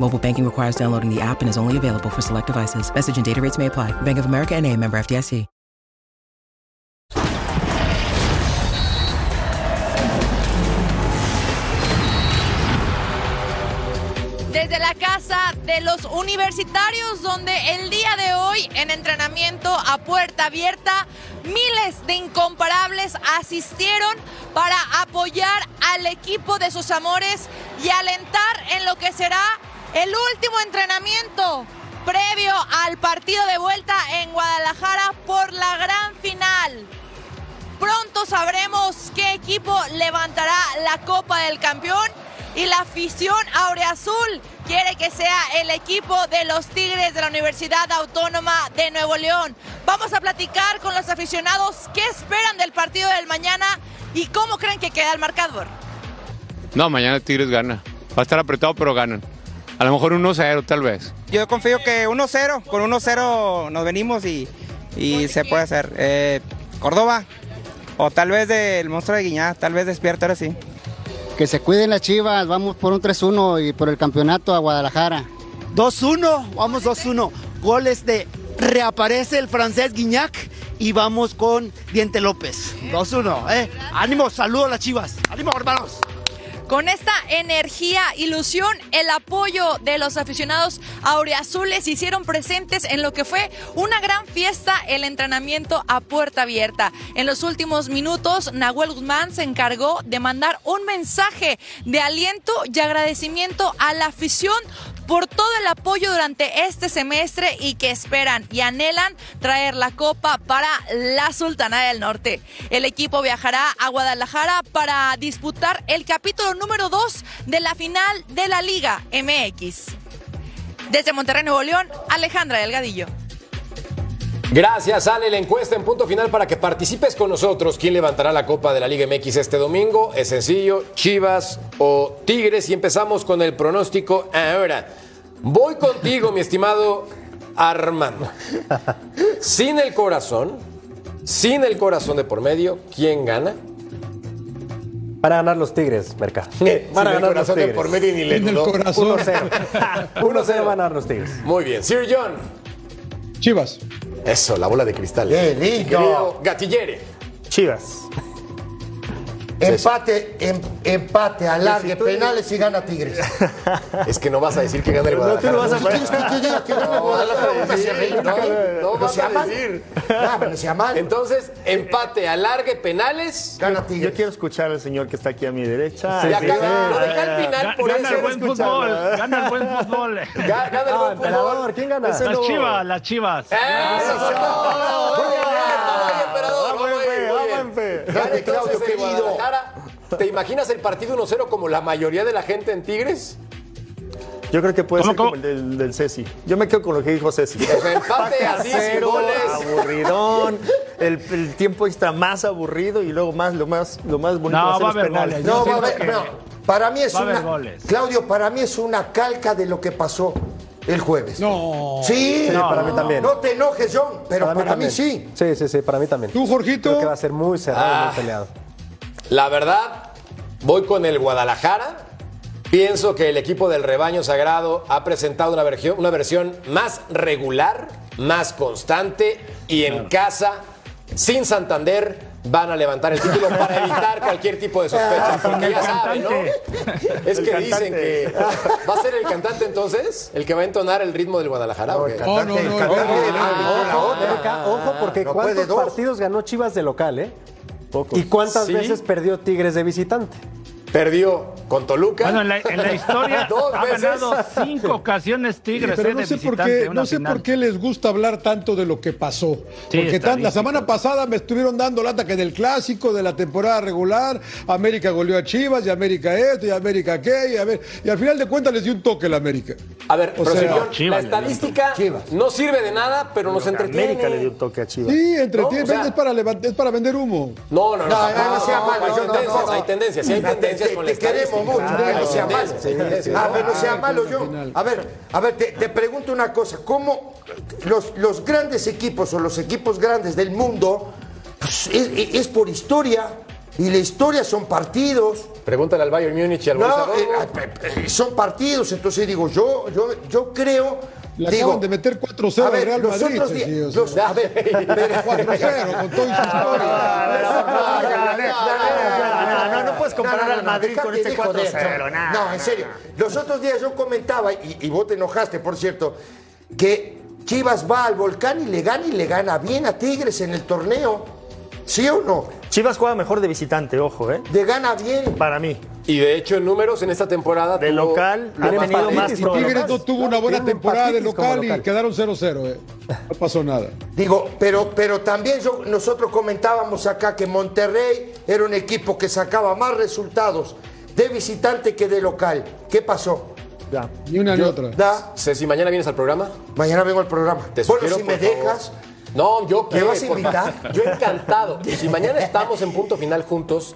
Mobile banking requires downloading the app and is only available for select devices. Message and data rates may apply. Bank of America and a member FDIC. Desde la casa de los universitarios, donde el día de hoy en entrenamiento a puerta abierta, miles de incomparables asistieron para apoyar al equipo de sus amores y alentar en lo que será el último entrenamiento previo al partido de vuelta en Guadalajara por la gran final. Pronto sabremos qué equipo levantará la Copa del Campeón y la afición aureazul quiere que sea el equipo de los Tigres de la Universidad Autónoma de Nuevo León. Vamos a platicar con los aficionados qué esperan del partido del mañana y cómo creen que queda el marcador. No, mañana Tigres gana. Va a estar apretado, pero ganan. A lo mejor 1-0, tal vez. Yo confío que 1-0, con 1-0 nos venimos y, y se puede hacer. Eh, Córdoba, o tal vez del monstruo de Guiñá, tal vez despierta ahora sí. Que se cuiden las chivas, vamos por un 3-1 y por el campeonato a Guadalajara. 2-1, vamos 2-1. Goles de reaparece el francés Guiñac y vamos con Diente López. 2-1, ¿eh? Ánimo, saludos a las chivas. Ánimo, hermanos. Con esta energía, ilusión, el apoyo de los aficionados aureazules hicieron presentes en lo que fue una gran fiesta, el entrenamiento a puerta abierta. En los últimos minutos, Nahuel Guzmán se encargó de mandar un mensaje de aliento y agradecimiento a la afición por todo el apoyo durante este semestre y que esperan y anhelan traer la copa para la Sultana del Norte. El equipo viajará a Guadalajara para disputar el capítulo número 2 de la final de la Liga MX. Desde Monterrey, Nuevo León, Alejandra Delgadillo. Gracias, Ale. La encuesta en punto final para que participes con nosotros. ¿Quién levantará la Copa de la Liga MX este domingo? Es sencillo, Chivas o Tigres. Y empezamos con el pronóstico ahora. Voy contigo, mi estimado Armando. Sin el corazón, sin el corazón de por medio, ¿quién gana? Van a ganar los Tigres, Merca. [LAUGHS] Sin Van a el ganar los corazón de Tigres. por medio ni le Sin el dudó. corazón. 1-0. 1-0 [LAUGHS] van a ganar los Tigres. Muy bien. Sir John. Chivas. Eso, la bola de cristal. ¡Qué lindo! Gatillere. Chivas. Empate, em- empate, alargue, penales y gana Tigres. Es que no vas a decir que gana el No, tú Guadalajara. no vas a- ¿Quieres que gana el Guadalajara? No, vas a decir. Ah. Entonces, empate, alargue, penales. Gana Yo Tigres. quiero escuchar al señor que está aquí a mi derecha. Sí, acá sí, lo dejé al final por Gana eso. el buen fútbol, gana el buen fútbol. Ga- Gana el Ah, buen fútbol. ¿quién gana? Las no. chivas, las chivas. ¡Eso! Muy bien, vamos ahí, emperador, vamos ahí, muy Vamos en fe, bien. vamos en fe. Gana Grande, Claudio, entonces querido. ¿te imaginas el partido 1-0 como la mayoría de la gente en Tigres? Yo creo que puede ¿Cómo, ser cómo? como el del, del Ceci. Yo me quedo con lo que dijo Ceci. Empate sin Cero, goles. aburridón, el, el tiempo extra más aburrido y luego más lo más lo más bonito No, va a ser a los penales. goles. No, va a haber- que no, para mí es va a una. goles. Claudio, para mí es una calca de lo que pasó el jueves. No. Sí, Sí, para mí también. No te enojes, John, pero para, mí, sí. Sí, sí, sí, para mí también. ¿Tú, Jorgito? Creo que va a ser muy cerrado y Ah. muy peleado. La verdad, voy con el Guadalajara. Pienso que el equipo del rebaño sagrado ha presentado una versión, una versión más regular, más constante y en casa, sin Santander, van a levantar el título para evitar cualquier tipo de sospecha. Porque el ya saben, ¿no? Es El que dicen que va a ser el cantante entonces, el que va a entonar el ritmo del Guadalajara. no. cantante no, de la- otra. Ojo, porque ¿cuántos dos. partidos ganó Chivas de local, eh? Pocos. ¿Y cuántas Sí. veces perdió Tigres de visitante? Perdió con Toluca. Bueno, en la, en la historia Dos ha veces. ganado cinco ocasiones Tigres Pero eh, no de sé por qué, una no sé final. por qué les gusta hablar tanto de lo que pasó. Porque tan- la semana pasada me estuvieron dando lata que del clásico, de la temporada regular, América goleó a Chivas, y América esto, y América qué, y, a ver, y al final de cuentas les dio un toque la América. A ver, O pero sea, señor, Chivas la estadística no sirve de nada, pero nos entretiene. América le dio un toque a Chivas. Sí, entretiene, No, o sea- es, para levant- es para vender humo. No, no, no. No, no, no sea malo, Hay tendencias, hay tendencias. Te- con queremos mucho, no sea malo. A ver, no sea Ah, malo, yo. A ver, a ver, te, te pregunto una cosa. ¿Cómo los, los grandes equipos o los equipos grandes del mundo pues, es, es por historia? Y la historia son partidos. Pregúntale al Bayern Múnich y al No, eh, eh, son partidos, entonces digo, yo, yo, yo creo. Le digo, acaban de meter 4-0 a al Real los Madrid. otros sí, días- los- a ver, [LAUGHS] pero- 4-0 [LAUGHS] con todo y su historia. No, no, puedes comparar al Madrid con este de joder, 4-0. No, en serio. Los otros días yo comentaba, y, y vos te enojaste, por cierto, que Chivas va al volcán y le gana y le gana bien a Tigres en el torneo. ¿Sí o no? Chivas juega mejor de visitante, ojo, ¿eh? De gana bien. Para mí. Y de hecho, en números en esta temporada. De tuvo- local, ha tenido más Y Tigres no tuvo una buena temporada de local y quedaron 0-0. eh. No pasó nada. Digo, pero, pero también yo- nosotros comentábamos acá que Monterrey era un equipo que sacaba más resultados de visitante que de local. ¿Qué pasó? Ya. Ni una ni otra. Da, Ceci, ¿mañana vienes al programa? mañana vengo al programa. Te bueno, sugiero, si me favor. dejas. No, yo ¿Me qué, vas a invitar? [LAUGHS] Yo encantado. Si mañana estamos en punto final juntos,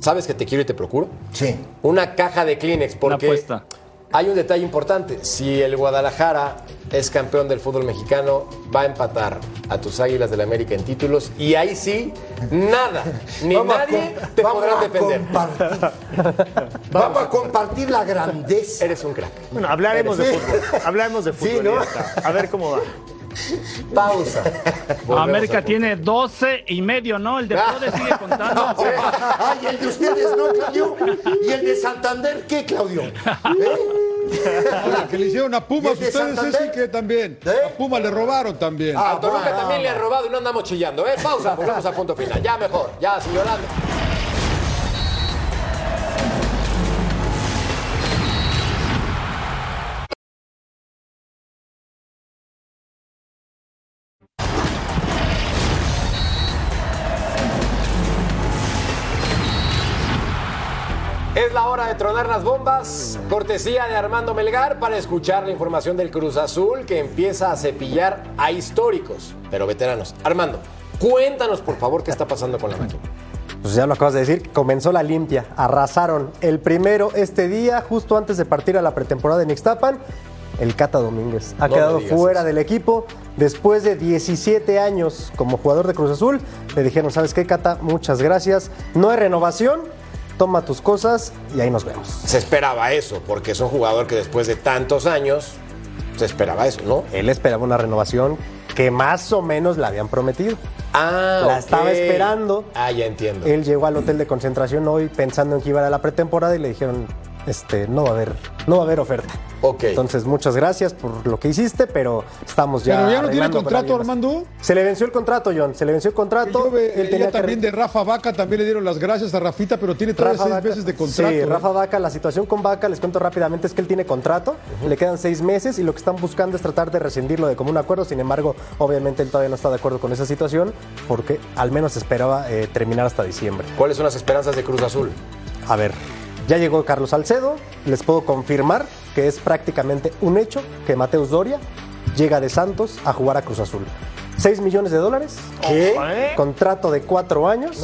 ¿sabes que te quiero y te procuro? Sí. Una caja de Kleenex, porque apuesta. hay un detalle importante. Si el Guadalajara es campeón del fútbol mexicano, va a empatar a tus Águilas del América en títulos y ahí sí, nada, [LAUGHS] ni Vamos nadie te vamos podrá a defender. compartir. Vamos a compartir la grandeza. Eres un crack. Bueno, hablaremos de Sí. fútbol. Hablaremos de Sí, fútbol. ¿no? ya está. A ver cómo va. [LAUGHS] Pausa. Volvemos América tiene 12 y medio, ¿no? El de Prode sigue [LAUGHS] contando. Ay, el de ustedes no, Claudio. ¿Y el de Santander qué, Claudio? ¿Eh? Ahora, que le hicieron a ¿Y Pumas ustedes, Santander? sí que también. ¿Eh? A Pumas le robaron también. Ah, Al Toluca también le han bueno. robado y no andamos chillando, ¿eh? Pausa, volvemos a punto final. Ya mejor, ya, sin las bombas. Cortesía de Armando Melgar para escuchar la información del Cruz Azul que empieza a cepillar a históricos, pero veteranos. Armando, cuéntanos por favor qué está pasando con la máquina. Pues ya lo acabas de decir, comenzó la limpia, arrasaron. El primero este día, justo antes de partir a la pretemporada en Ixtapan, el Cata Domínguez. Ha No quedado fuera eso. del equipo. Después de 17 años como jugador de Cruz Azul, le dijeron, ¿sabes qué, Cata? Muchas gracias. No hay renovación, toma tus cosas y ahí nos vemos. Se esperaba eso, porque es un jugador que después de tantos años se esperaba eso, ¿no? Él esperaba una renovación que más o menos la habían prometido. Ah, La estaba esperando. Ah, ya entiendo. Él llegó al hotel de concentración hoy pensando en que iba a la pretemporada y le dijeron, este, no va a haber, no va a haber oferta. Ok. Entonces, muchas gracias por lo que hiciste, pero estamos ya. Pero ya no tiene contrato. Armando. Se le venció el contrato, John. Se le venció el contrato. Yo ve- Él tenía que también de Rafa Vaca también le dieron las gracias a Rafita, pero tiene todavía Rafa seis Vaca- meses de contrato. Sí, ¿eh? Rafa Vaca, la situación con Vaca, les cuento rápidamente, es que él tiene contrato, le quedan seis meses y lo que están buscando es tratar de rescindirlo de común acuerdo. Sin embargo, obviamente él todavía no está de acuerdo con esa situación porque al menos esperaba eh, terminar hasta diciembre. ¿Cuáles son las esperanzas de Cruz Azul? A ver, ya llegó Carlos Salcedo, les puedo confirmar que es prácticamente un hecho que Mateus Doria llega de Santos a jugar a Cruz Azul. 6 millones de dólares. ¿Qué? Contrato de cuatro años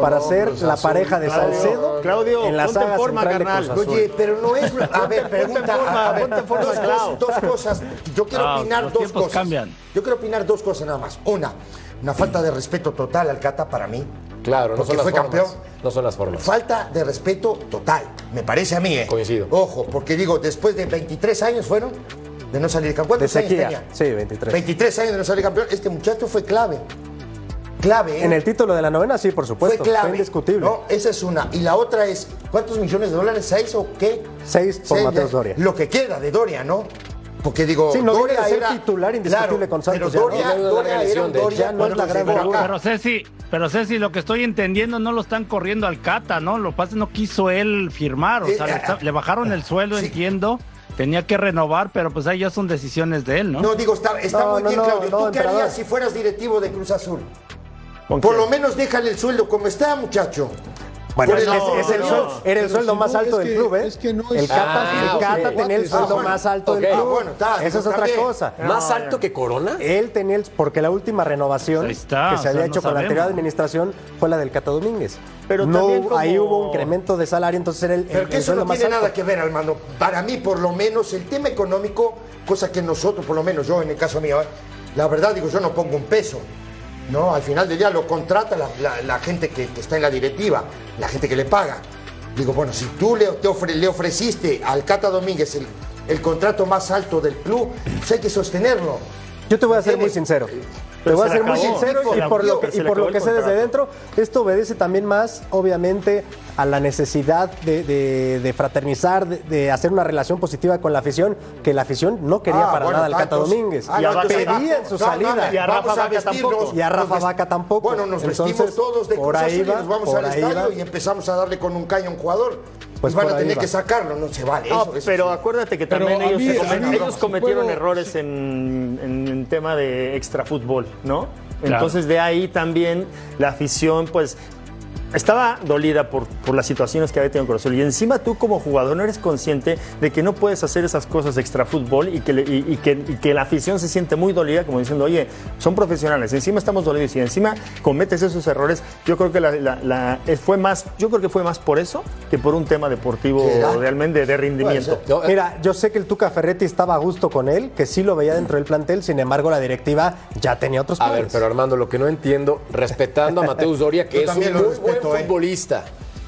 para ser la pareja de Claudio, Salcedo Claudio, en la ponte en forma, central de carnal. Cruz Azul. Oye, pero no es. A ver, pregunta. forma, a ver, ponte en forma, dos, dos cosas. Yo quiero Ah, opinar los dos cosas. cambian. Yo quiero opinar dos cosas nada más. Una, una falta de respeto total al Cata para mí. Claro, no Porque son las fue formas. campeón. No son las formas. Falta de respeto total, me parece a mí, ¿eh? Coincido. Ojo, porque digo, después de 23 años fueron de no salir campeón. De ¿Cuántos años tenía? Sí, 23. 23 años de no salir campeón. Este muchacho fue clave. Clave, ¿eh? En el título de la novena, sí, por fue supuesto. clave. indiscutible. No, esa es una. Y la otra es, ¿cuántos millones de dólares? ¿Seis o qué? Seis por Seis, Mateus ya. Doria. Lo que queda de Doria, ¿no? Porque digo, Sí, no Doria ser era titular indiscutible con Santos, Pero Doria, ¿no? Doria era un de- Doria ya no es la gran Pero, pero Ceci, pero Ceci, lo que estoy entendiendo no lo están corriendo al Cata, ¿no? Lo que pasa no quiso él firmar, o Eh, sea, le, ah, le bajaron el sueldo, sí. entiendo. Tenía que renovar, pero pues ahí ya son decisiones de él, ¿no? No, digo, está, está No, muy no, bien, Claudio. no, ¿Tú qué harías si fueras directivo de Cruz Azul? ¿Con Por lo menos déjale el sueldo como está, muchacho. Bueno, es, el- es- es el no, sueldo- era el sueldo si más no, alto del que- club, ¿eh? es que no el es- Cata, Ah, el. Cata tenía el Ah, sueldo bueno. más alto del club. Ah, bueno, está, Esa es otra bien. cosa. ¿Más alto que Corona? Él tenía el, porque la última renovación está, que o se sea, había no hecho con la anterior administración fue la del Cata Domínguez. Pero no, ahí hubo un incremento de salario, entonces era el, Pero el- que el eso no tiene alto. nada que ver, Armando. Para mí, por lo menos, el tema económico, cosa que nosotros, por lo menos yo en el caso mío, la verdad digo, yo no pongo un peso. No, al final del día lo contrata la, la- la gente que, que está en la directiva, la gente que le paga. Digo, bueno, si tú le, te ofre- le ofreciste al Cata Domínguez el, el contrato más alto del club, pues hay que sostenerlo. Yo te voy a ser muy sincero. Te Pero voy a se ser muy sincero y por lo que, se y por lo que sé desde dentro, esto obedece también más, obviamente, a la necesidad de, de- de fraternizar, de, de hacer una relación positiva con la afición, que la afición no quería Ah, para bueno, nada al Cata Domínguez. Ah, y no, su no, salida. no, Y a Rafa Vaca tampoco. Y a Rafa nos vest- Vaca tampoco. Bueno, nos Entonces, vestimos todos de por ahí Azul y va, nos vamos por al ahí estadio va. y empezamos a darle con un caño a un jugador. Pues y van a tener va. que sacarlo, no se vale. No, eso- eso pero sí. acuérdate que también ellos, mí- se cometieron errores en, en, tema de extra fútbol, ¿no? Claro. Entonces de ahí también la afición, pues, estaba dolida por, por las situaciones que había tenido Cruz Azul. Y encima tú como jugador no eres consciente de que no puedes hacer esas cosas extra fútbol y que, le- y, y que, y que la afición se siente muy dolida como diciendo, oye, son profesionales, encima estamos dolidos y encima cometes esos errores. Yo creo que la, la- la- fue más, yo creo que fue más por eso que por un tema deportivo ¿Será? realmente de, de rendimiento. Eh, Mira, yo sé que el Tuca Ferretti estaba a gusto con él, que sí lo veía dentro del plantel, sin embargo la directiva ya tenía otros A ver, planes. pero Armando, lo que no entiendo, respetando a Mateus Doria, que es un muy respeto, buen ¿eh? futbolista.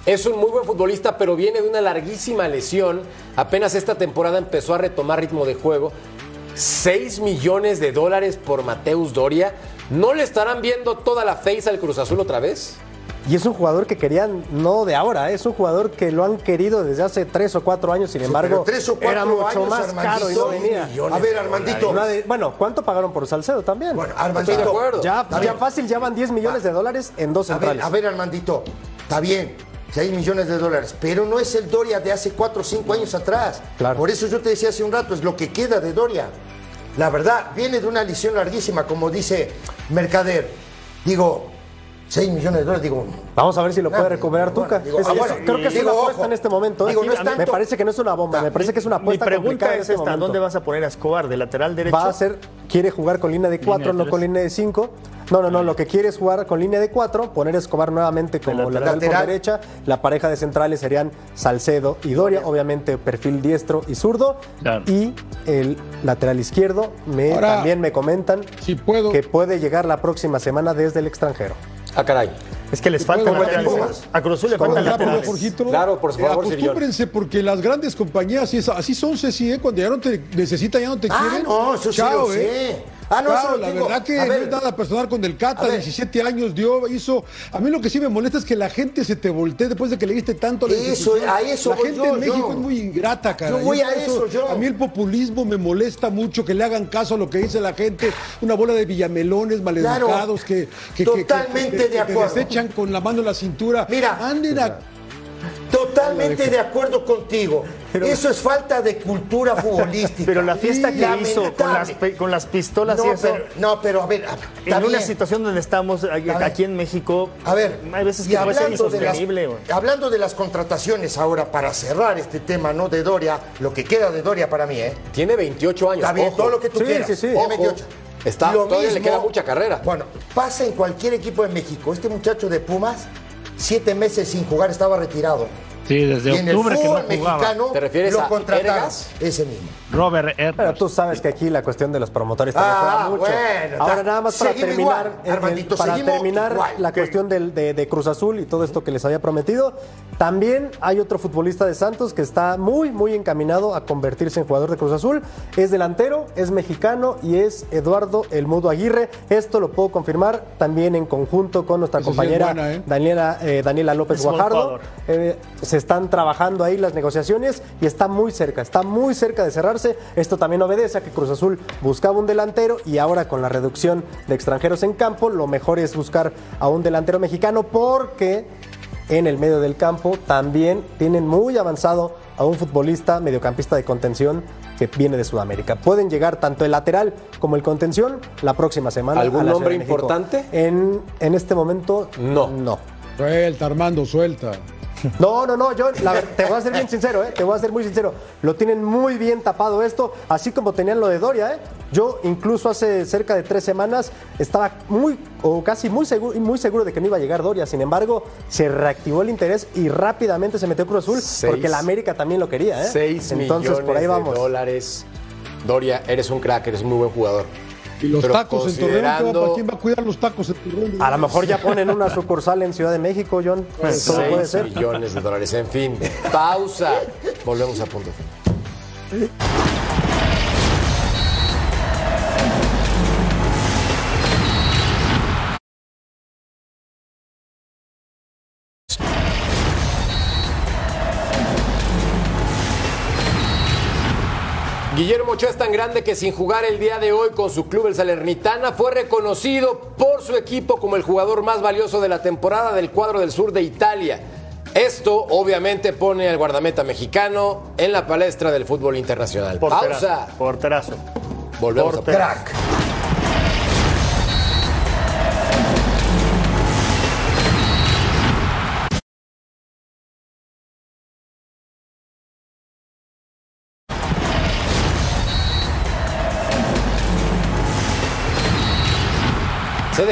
Es un muy buen futbolista, pero viene de una larguísima lesión. Apenas esta temporada empezó a retomar ritmo de juego. 6 millones de dólares por Mateus Doria. ¿No le estarán viendo toda la face al Cruz Azul otra vez? Y es un jugador que querían, no de ahora, ¿eh? es un jugador que lo han querido desde hace tres o cuatro años, sin embargo, pero tres o cuatro era mucho años, más caro y no venía. millones A ver, Armandito. Bueno, ¿cuánto pagaron por Salcedo también? Bueno, Armandito. Ya, ya fácil, ya van 10 millones de dólares en dos A ver, centrales. a ver, Armandito, está bien, 6 millones de dólares, pero no es el Doria de hace 4 o 5 años atrás. Claro. Por eso yo te decía hace un rato, es lo que queda de Doria. La verdad, viene de una lesión larguísima, como dice Mercader. Digo, 6 millones de dólares, digo. Vamos a ver si lo puede recuperar bueno, Tuca. digo, Es- ah, es- bueno, creo que es digo, una apuesta ojo. en este momento. ¿eh? Digo, no es Me parece que no es una bomba, me parece que es una Mi apuesta pregunta complicada en es este esta, momento. ¿dónde vas a poner a Escobar? ¿De lateral derecho? Va a ser, quiere jugar con línea de 4, no con línea de 5. No, no, no, lo que quiere es jugar con línea de 4, poner a Escobar nuevamente como lateral. lateral, por derecha. La pareja de centrales serían Salcedo y Doria, obviamente perfil diestro y zurdo. Claro. Y el lateral izquierdo, me, Ahora, también me comentan Si puedo. que puede llegar la próxima semana desde el extranjero. Ah, caray. Es que les falta A Cruz Azul le faltan laterales. Jorgito. Claro, por favor. Acostúmbrense porque las grandes compañías, así son, Ceci, ¿eh? cuando ya no te necesitan, ya no te Ah, quieren. no, eso sí Chao, lo ¿eh? sé. Ah, no, Claro, eso la digo, verdad que a no ver, es nada personal con el Cata, a ver. 17 años dio, hizo. A mí lo que sí me molesta es que la gente se te voltee después de que le diste tanto a la Eso, a eso La voy gente yo, en México yo. es muy ingrata, cara. Yo voy a eso, yo. A mí el populismo me molesta mucho, que le hagan caso a lo que dice la gente. Una bola de villamelones maleducados que, que- que- que- Totalmente que- de que te acuerdo. Con la mano en la cintura. Mira, anden a Totalmente de acuerdo contigo. Eso es falta de cultura [LAUGHS] futbolística. Pero la fiesta que Lamentable. hizo con las, pe- con las pistolas No, y eso, pero, no, pero a ver, a- en una situación donde estamos aquí en México, A ver, hay veces que hablando de, las, hablando de las contrataciones ahora, para cerrar este tema, ¿no? De Doria, lo que queda de Doria para mí, ¿eh? Tiene 28 años. Está bien, ojo. todo lo que tú Sí, quieras. sí, sí. Tiene Ojo. 28. Está- Lo todavía le mismo- queda mucha carrera. Bueno, pasa en cualquier equipo de México. Este muchacho de Pumas, siete meses sin jugar, estaba retirado. Sí, desde y en el octubre que no fútbol jugaba. mexicano ¿Te refieres lo a contrataron. Ergas? Ese mismo. Robert Pero Edwards. tú sabes que aquí la cuestión de los promotores también Ah, juega mucho. bueno, Ahora nada más para terminar, igual, Armandito, para terminar igual. la cuestión del- de, de Cruz Azul y todo esto que les había prometido, también hay otro futbolista de Santos que está muy muy encaminado a convertirse en jugador de Cruz Azul. Es delantero, es mexicano y es Eduardo El Mudo Aguirre. Esto lo puedo confirmar también en conjunto con nuestra sí compañera buena, ¿eh? Daniela, eh, Daniela López Es Guajardo. Eh, se están trabajando ahí las negociaciones y está muy cerca, está muy cerca de cerrarse. Esto también obedece a que Cruz Azul buscaba un delantero y ahora con la reducción de extranjeros en campo, lo mejor es buscar a un delantero mexicano porque en el medio del campo también tienen muy avanzado a un futbolista mediocampista de contención que viene de Sudamérica. Pueden llegar tanto el lateral como el contención la próxima semana. ¿Algún nombre importante? En, en este momento, No. No. Suelta, Armando, suelta. No, no, no, yo la te voy a ser bien sincero, ¿eh? te voy a ser muy sincero. Lo tienen muy bien tapado esto, así como tenían lo de Doria. ¿eh? Yo incluso hace cerca de tres semanas estaba muy o casi muy seguro, muy seguro de que no iba a llegar Doria. Sin embargo, se reactivó el interés y rápidamente se metió Cruz Azul Seis- porque la América también lo quería. ¿eh? 6 Entonces millones por ahí vamos. de dólares. Doria, eres un crack, eres un muy buen jugador. Y los Pero tacos en Torreón, ¿qué va- considerando- ¿quién va a cuidar los tacos en Torreón? A lo mejor ya ponen una sucursal en Ciudad de México, John. Pues Todo puede 6 ser. millones de dólares. En fin, pausa. Volvemos a punto Ochoa es tan grande que sin jugar el día de hoy con su club el Salernitana fue reconocido por su equipo como el jugador más valioso de la temporada del cuadro del sur de Italia. Esto obviamente pone al guardameta mexicano en la palestra del fútbol internacional. Porterazo, Pausa. Porterazo. Volvemos a Porterazo. Crack.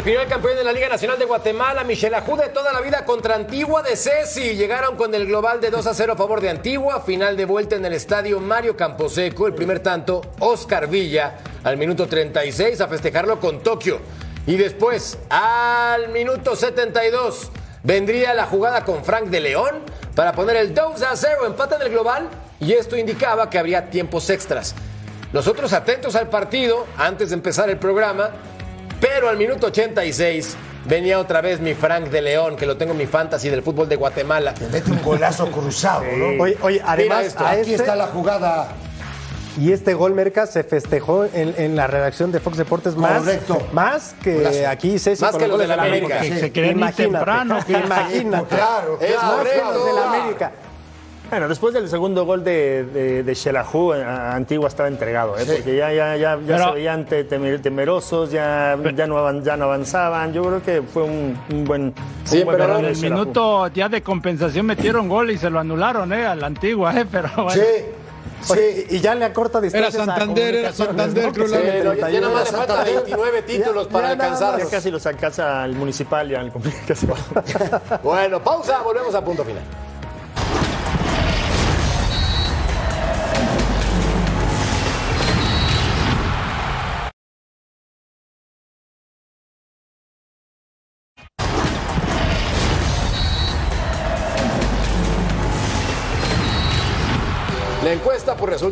Definió campeón de la Liga Nacional de Guatemala, Michel Ajú toda la vida contra Antigua de Ceci. Llegaron con el global de 2 a 0 a favor de Antigua. Final de vuelta en el estadio Mario Camposeco. El primer tanto, Oscar Villa, al minuto 36 a festejarlo con Tokio. Y después, al minuto 72, vendría la jugada con Frank de León para poner el 2 a 0 empate en el global. Y esto indicaba que habría tiempos extras. Nosotros atentos al partido antes de empezar el programa, pero al minuto 86 venía otra vez mi Frank de León, que lo tengo en mi fantasy del fútbol de Guatemala. Mete un golazo cruzado, ¿no? Oye, oye, además, esto, Aquí este- está la jugada. Y este gol Merca se festejó en, en la redacción de Fox Deportes más, Correcto. más que aquí Ceci Más que los de la América. Que se Imagínate, temprano. [LAUGHS] Imagínate. Claro, Es claro, Más que los de la América. Bueno, después del segundo gol de, de, de Xelajú, a- Antigua estaba entregado, ¿eh? porque ya, ya, ya, ya Pero- se veían te- temer- temerosos, ya, ya, no avan- ya no avanzaban. Yo creo que fue un, un buen. Sí, un buen pero En el minuto ya de compensación metieron gol y se lo anularon, ¿eh? A la antigua, ¿eh? Pero bueno. Sí, sí. y ya le acorta distancia. Era Santander, era Santander, creo Sí, ya, ya nada más le faltan 29 títulos Ya- para alcanzarlos. Ya casi los alcanza al municipal y al casi. [LAUGHS] Bueno, pausa, volvemos a punto final.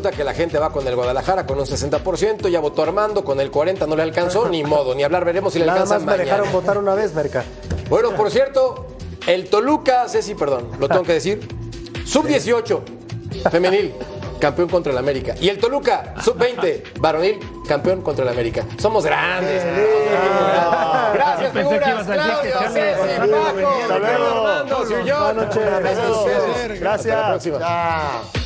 Resulta que la gente va con el Guadalajara con un 60%, ya votó Armando, con el 40% no le alcanzó, ni modo, ni hablar, veremos si le Nada alcanza más me mañana. dejaron votar una vez, Merca. Bueno, por cierto, el Toluca, Ceci, perdón, lo tengo que decir, sub-18, femenil, campeón contra el América. Y el Toluca, sub-20, varonil, campeón contra el América. Somos grandes. Gracias, figuras. Claudio, Ceci, Paco, Armando, Suyón. Buenas noches. Gracias a ustedes. Gracias.